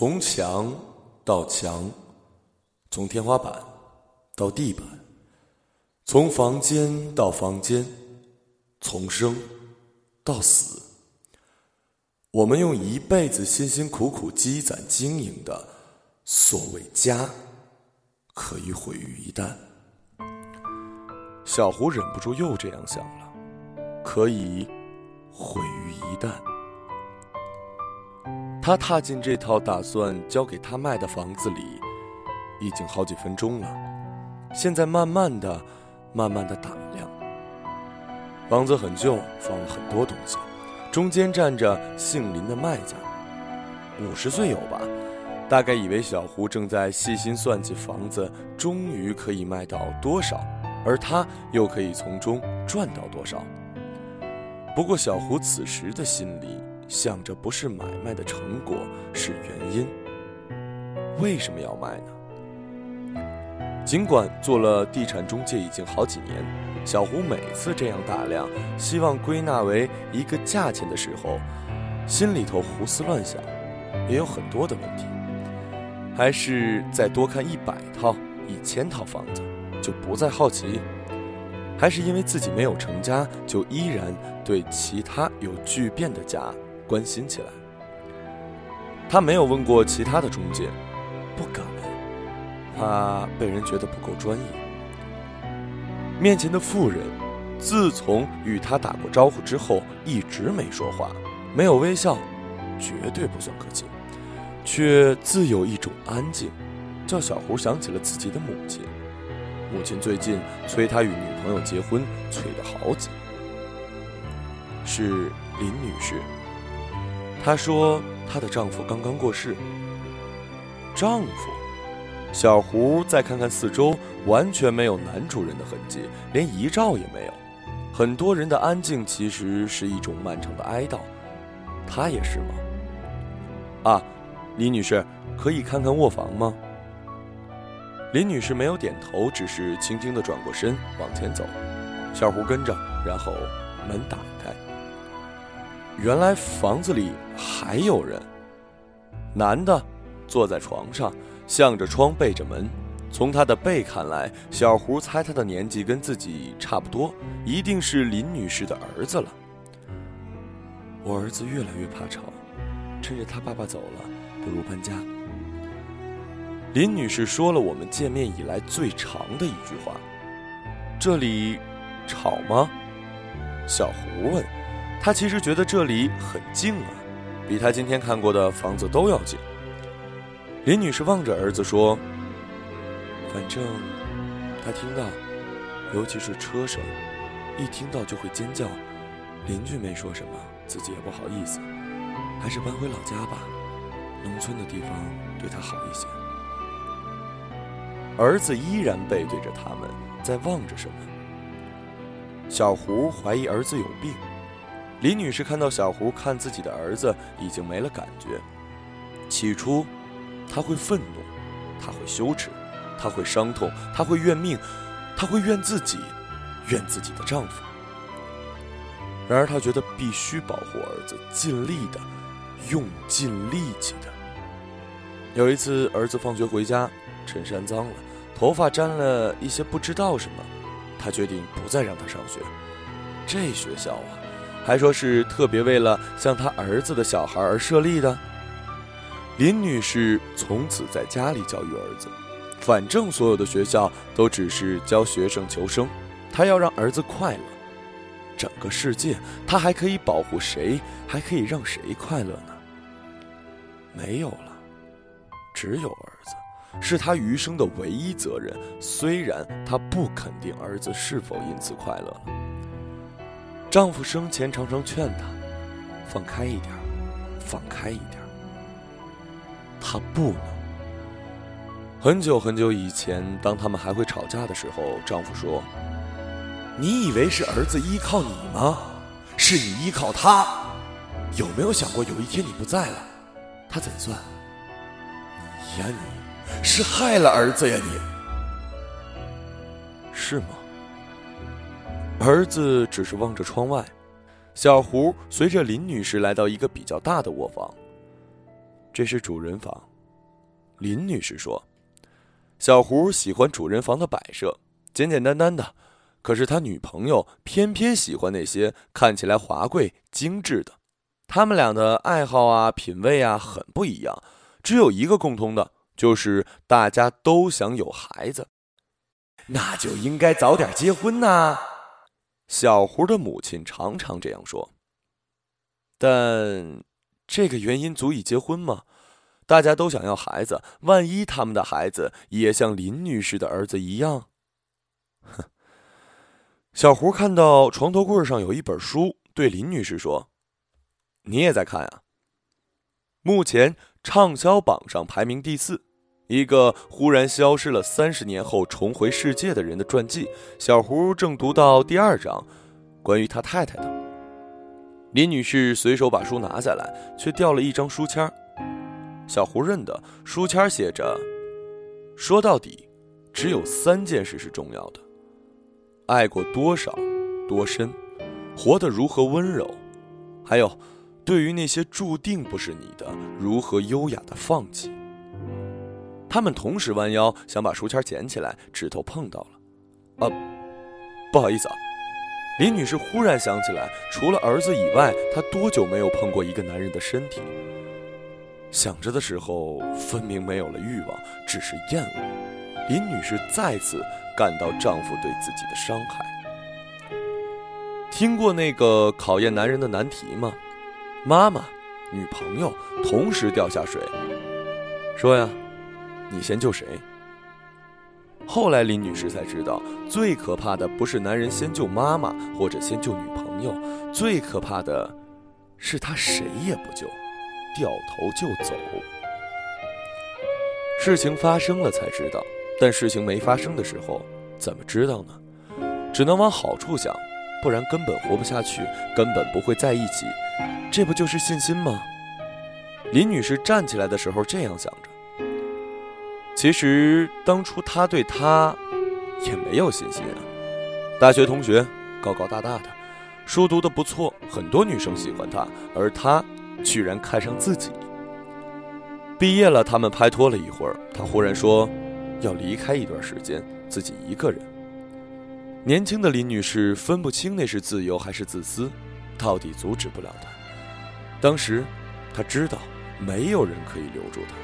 从墙到墙，从天花板到地板，从房间到房间，从生到死，我们用一辈子辛辛苦苦积攒经营的所谓家，可以毁于一旦。小胡忍不住又这样想了，可以毁于一旦。他踏进这套打算交给他卖的房子里，已经好几分钟了。现在慢慢的、慢慢的打量。房子很旧，放了很多东西。中间站着姓林的卖家，五十岁有吧？大概以为小胡正在细心算计房子终于可以卖到多少，而他又可以从中赚到多少。不过小胡此时的心里。想着不是买卖的成果，是原因。为什么要卖呢？尽管做了地产中介已经好几年，小胡每次这样打量，希望归纳为一个价钱的时候，心里头胡思乱想，也有很多的问题。还是再多看一百套、一千套房子，就不再好奇？还是因为自己没有成家，就依然对其他有巨变的家？关心起来，他没有问过其他的中介，不敢，怕被人觉得不够专业。面前的妇人，自从与他打过招呼之后，一直没说话，没有微笑，绝对不算客气，却自有一种安静，叫小胡想起了自己的母亲。母亲最近催他与女朋友结婚，催得好紧。是林女士。她说：“她的丈夫刚刚过世。”丈夫，小胡再看看四周，完全没有男主人的痕迹，连遗照也没有。很多人的安静其实是一种漫长的哀悼，他也是吗？啊，李女士，可以看看卧房吗？林女士没有点头，只是轻轻地转过身往前走。小胡跟着，然后门打开。原来房子里还有人，男的坐在床上，向着窗背着门。从他的背看来，小胡猜他的年纪跟自己差不多，一定是林女士的儿子了。我儿子越来越怕吵，趁着他爸爸走了，不如搬家。林女士说了我们见面以来最长的一句话：“这里吵吗？”小胡问。他其实觉得这里很静啊，比他今天看过的房子都要静。林女士望着儿子说：“反正他听到，尤其是车声，一听到就会尖叫。邻居没说什么，自己也不好意思，还是搬回老家吧，农村的地方对他好一些。”儿子依然背对着他们，在望着什么。小胡怀疑儿子有病。李女士看到小胡看自己的儿子，已经没了感觉。起初，她会愤怒，她会羞耻，她会伤痛，她会怨命，她会怨自己，怨自己的丈夫。然而，她觉得必须保护儿子，尽力的，用尽力气的。有一次，儿子放学回家，衬衫脏了，头发沾了一些不知道什么，她决定不再让他上学。这学校啊！还说是特别为了像他儿子的小孩而设立的。林女士从此在家里教育儿子，反正所有的学校都只是教学生求生，她要让儿子快乐。整个世界，她还可以保护谁？还可以让谁快乐呢？没有了，只有儿子，是他余生的唯一责任。虽然她不肯定儿子是否因此快乐了。丈夫生前常常劝她：“放开一点，放开一点。”她不能。很久很久以前，当他们还会吵架的时候，丈夫说：“你以为是儿子依靠你吗？是你依靠他。有没有想过，有一天你不在了，他怎算？你呀，你是害了儿子呀，你是吗？”儿子只是望着窗外，小胡随着林女士来到一个比较大的卧房。这是主人房。林女士说：“小胡喜欢主人房的摆设，简简单单的。可是他女朋友偏偏喜欢那些看起来华贵、精致的。他们俩的爱好啊、品味啊很不一样，只有一个共通的，就是大家都想有孩子。那就应该早点结婚呐。”小胡的母亲常常这样说。但这个原因足以结婚吗？大家都想要孩子，万一他们的孩子也像林女士的儿子一样？哼！小胡看到床头柜上有一本书，对林女士说：“你也在看啊？”目前畅销榜上排名第四，一个忽然消失了三十年后重回世界的人的传记。小胡正读到第二章，关于他太太的。林女士随手把书拿下来，却掉了一张书签儿。小胡认得书签写着：“说到底，只有三件事是重要的：爱过多少，多深，活得如何温柔，还有，对于那些注定不是你的，如何优雅的放弃。”他们同时弯腰想把书签捡起来，指头碰到了。啊，不好意思啊。林女士忽然想起来，除了儿子以外，她多久没有碰过一个男人的身体？想着的时候，分明没有了欲望，只是厌恶。林女士再次感到丈夫对自己的伤害。听过那个考验男人的难题吗？妈妈、女朋友同时掉下水，说呀，你先救谁？后来林女士才知道，最可怕的不是男人先救妈妈或者先救女朋友，最可怕的是他谁也不救。掉头就走，事情发生了才知道，但事情没发生的时候怎么知道呢？只能往好处想，不然根本活不下去，根本不会在一起。这不就是信心吗？林女士站起来的时候这样想着。其实当初他对他也没有信心啊。大学同学，高高大大的，书读得不错，很多女生喜欢他，而他。居然看上自己。毕业了，他们拍拖了一会儿，他忽然说要离开一段时间，自己一个人。年轻的林女士分不清那是自由还是自私，到底阻止不了他。当时，她知道没有人可以留住他。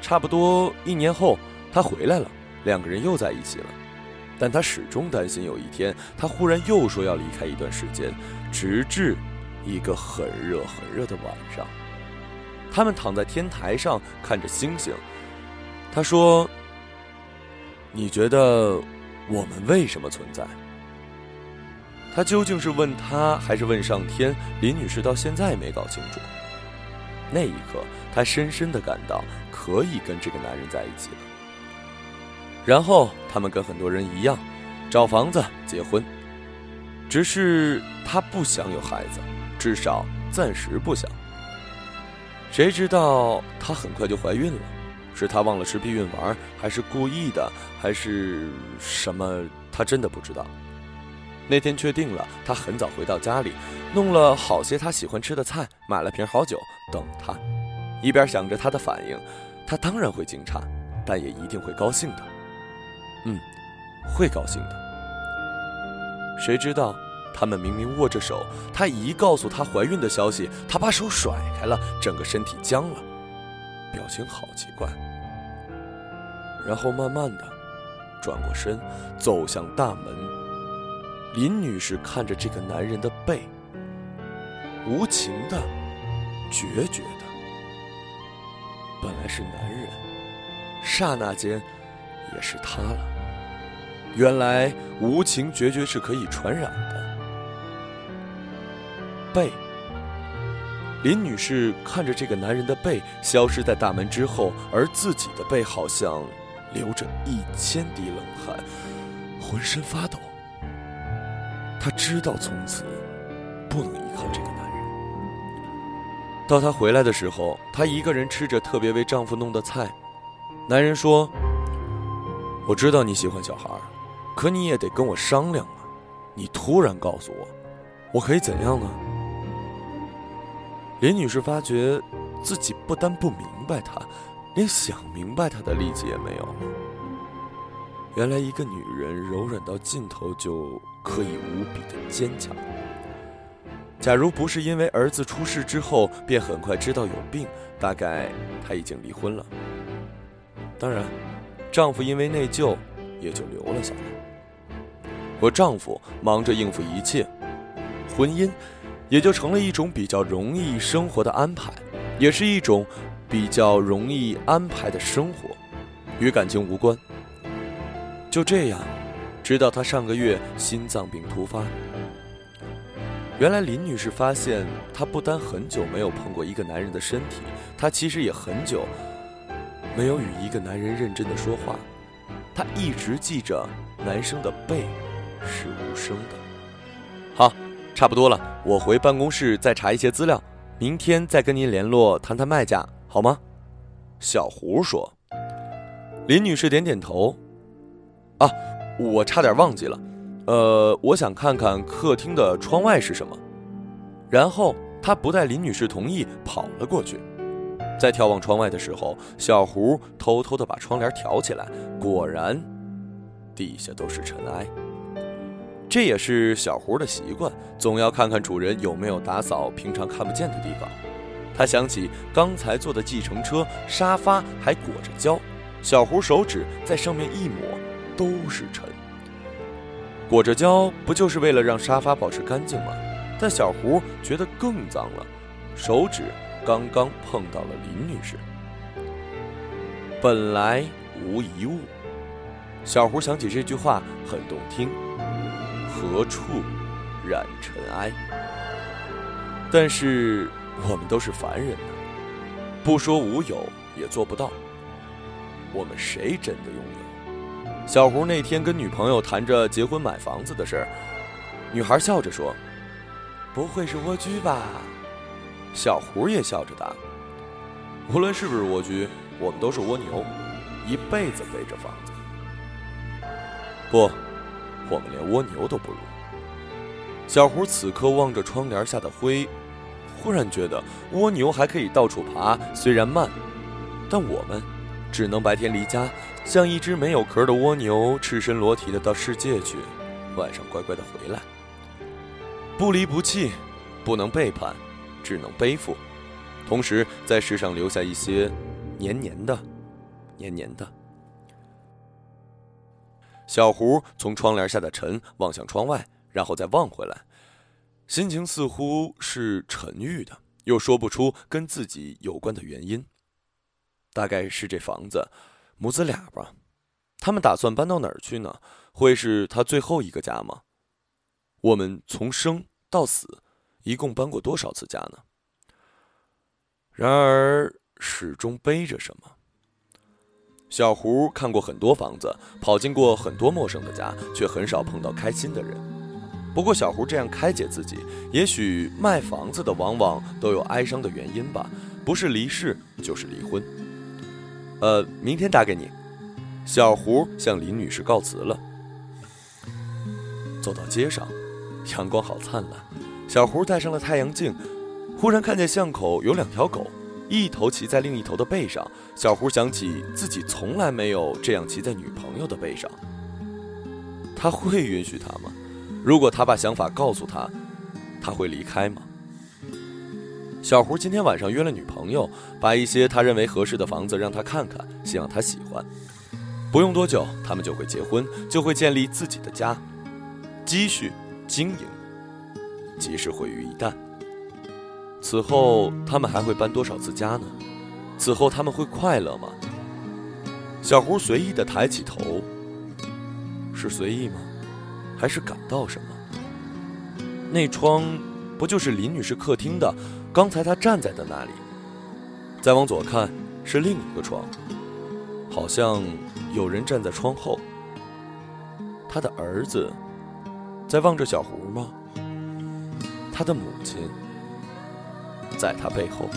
差不多一年后，他回来了，两个人又在一起了。但他始终担心有一天，他忽然又说要离开一段时间，直至。一个很热很热的晚上，他们躺在天台上看着星星。他说：“你觉得我们为什么存在？”他究竟是问他，还是问上天？林女士到现在也没搞清楚。那一刻，她深深的感到可以跟这个男人在一起了。然后，他们跟很多人一样，找房子结婚，只是她不想有孩子。至少暂时不想。谁知道她很快就怀孕了？是她忘了吃避孕丸，还是故意的，还是什么？她真的不知道。那天确定了，她很早回到家里，弄了好些她喜欢吃的菜，买了瓶好酒等他。一边想着他的反应，他当然会惊诧，但也一定会高兴的。嗯，会高兴的。谁知道？他们明明握着手，他一告诉他怀孕的消息，他把手甩开了，整个身体僵了，表情好奇怪。然后慢慢的转过身，走向大门。林女士看着这个男人的背，无情的、决绝的。本来是男人，刹那间也是他了。原来无情决绝是可以传染的。背，林女士看着这个男人的背消失在大门之后，而自己的背好像流着一千滴冷汗，浑身发抖。她知道从此不能依靠这个男人。到她回来的时候，她一个人吃着特别为丈夫弄的菜。男人说：“我知道你喜欢小孩，可你也得跟我商量啊！你突然告诉我，我可以怎样呢？”林女士发觉自己不但不明白他，连想明白他的力气也没有了。原来一个女人柔软到尽头就可以无比的坚强。假如不是因为儿子出事之后便很快知道有病，大概她已经离婚了。当然，丈夫因为内疚也就留了下来。我丈夫忙着应付一切，婚姻也就成了一种比较容易生活的安排，也是一种比较容易安排的生活，与感情无关。就这样，直到她上个月心脏病突发。原来林女士发现，她不单很久没有碰过一个男人的身体，她其实也很久没有与一个男人认真的说话。她一直记着男生的背是无声的。好，差不多了，我回办公室再查一些资料，明天再跟您联络谈谈卖价，好吗？小胡说。林女士点点头。啊，我差点忘记了，呃，我想看看客厅的窗外是什么。然后他不待林女士同意，跑了过去。在眺望窗外的时候，小胡偷偷的把窗帘挑起来，果然，地下都是尘埃。这也是小胡的习惯，总要看看主人有没有打扫平常看不见的地方。他想起刚才坐的计程车沙发还裹着胶，小胡手指在上面一抹。都是尘，裹着胶不就是为了让沙发保持干净吗？但小胡觉得更脏了，手指刚刚碰到了林女士。本来无一物，小胡想起这句话很动听，何处染尘埃？但是我们都是凡人呐，不说无有也做不到。我们谁真的拥有？小胡那天跟女朋友谈着结婚买房子的事儿，女孩笑着说：“不会是蜗居吧？”小胡也笑着答：“无论是不是蜗居，我们都是蜗牛，一辈子背着房子。不，我们连蜗牛都不如。”小胡此刻望着窗帘下的灰，忽然觉得蜗牛还可以到处爬，虽然慢，但我们只能白天离家。像一只没有壳的蜗牛，赤身裸体的到世界去，晚上乖乖的回来。不离不弃，不能背叛，只能背负，同时在世上留下一些黏黏的、黏黏的。小胡从窗帘下的尘望向窗外，然后再望回来，心情似乎是沉郁的，又说不出跟自己有关的原因。大概是这房子。母子俩吧，他们打算搬到哪儿去呢？会是他最后一个家吗？我们从生到死，一共搬过多少次家呢？然而始终背着什么。小胡看过很多房子，跑进过很多陌生的家，却很少碰到开心的人。不过小胡这样开解自己，也许卖房子的往往都有哀伤的原因吧，不是离世就是离婚。呃，明天打给你。小胡向林女士告辞了。走到街上，阳光好灿烂。小胡戴上了太阳镜，忽然看见巷口有两条狗，一头骑在另一头的背上。小胡想起自己从来没有这样骑在女朋友的背上。他会允许他吗？如果他把想法告诉他，他会离开吗？小胡今天晚上约了女朋友，把一些他认为合适的房子让他看看，希望他喜欢。不用多久，他们就会结婚，就会建立自己的家，积蓄、经营，即使毁于一旦。此后，他们还会搬多少次家呢？此后，他们会快乐吗？小胡随意的抬起头，是随意吗？还是感到什么？那窗，不就是林女士客厅的？刚才他站在的那里，再往左看是另一个床，好像有人站在窗后。他的儿子在望着小胡吗？他的母亲在他背后。